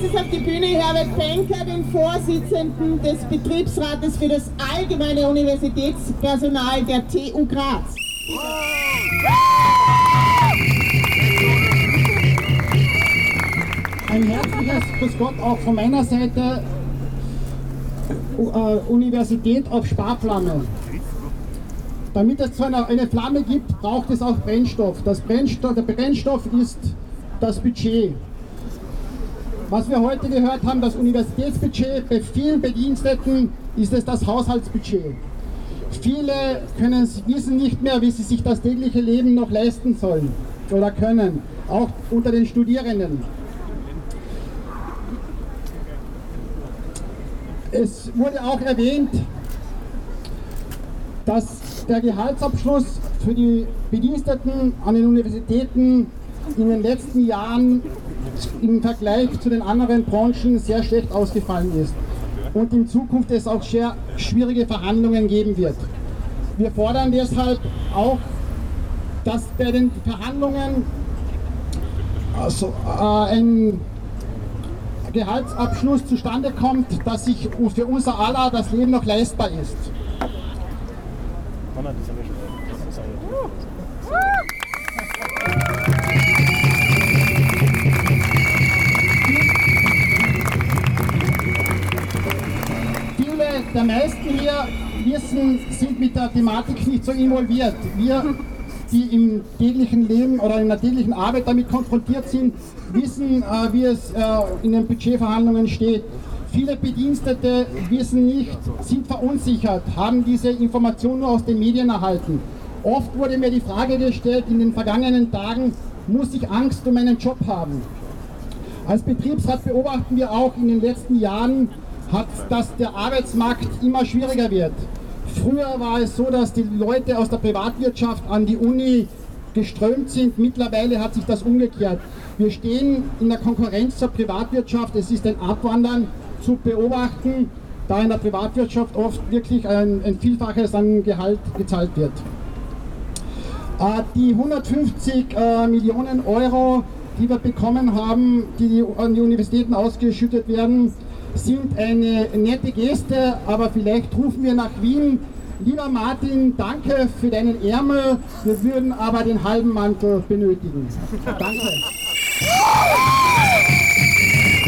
nächstes auf die Bühne Herbert Benker, den Vorsitzenden des Betriebsrates für das allgemeine Universitätspersonal der TU Graz. Ein herzliches Grüß Gott auch von meiner Seite. Uh, Universität auf Sparflamme. Damit es so eine, eine, Flamme gibt, braucht es auch Brennstoff. Das Brennstoff. Der Brennstoff ist das Budget. Was wir heute gehört haben, das Universitätsbudget, bei vielen Bediensteten ist es das Haushaltsbudget. Viele können, wissen nicht mehr, wie sie sich das tägliche Leben noch leisten sollen oder können, auch unter den Studierenden. Es wurde auch erwähnt, dass der Gehaltsabschluss für die Bediensteten an den Universitäten in den letzten Jahren im Vergleich zu den anderen Branchen sehr schlecht ausgefallen ist und in Zukunft es auch sehr schwierige Verhandlungen geben wird. Wir fordern deshalb auch, dass bei den Verhandlungen also, äh, ein Gehaltsabschluss zustande kommt, dass sich für unser aller das Leben noch leistbar ist. Viele der meisten hier wissen, sind mit der Thematik nicht so involviert. Wir die im täglichen Leben oder in der täglichen Arbeit damit konfrontiert sind, wissen, äh, wie es äh, in den Budgetverhandlungen steht. Viele Bedienstete wissen nicht, sind verunsichert, haben diese Informationen nur aus den Medien erhalten. Oft wurde mir die Frage gestellt in den vergangenen Tagen, muss ich Angst um meinen Job haben? Als Betriebsrat beobachten wir auch in den letzten Jahren, hat, dass der Arbeitsmarkt immer schwieriger wird. Früher war es so, dass die Leute aus der Privatwirtschaft an die Uni geströmt sind. Mittlerweile hat sich das umgekehrt. Wir stehen in der Konkurrenz zur Privatwirtschaft. Es ist ein Abwandern zu beobachten, da in der Privatwirtschaft oft wirklich ein, ein Vielfaches an Gehalt gezahlt wird. Äh, die 150 äh, Millionen Euro, die wir bekommen haben, die an die Universitäten ausgeschüttet werden, sind eine nette Geste, aber vielleicht rufen wir nach Wien. Lieber Martin, danke für deinen Ärmel. Wir würden aber den halben Mantel benötigen. Danke.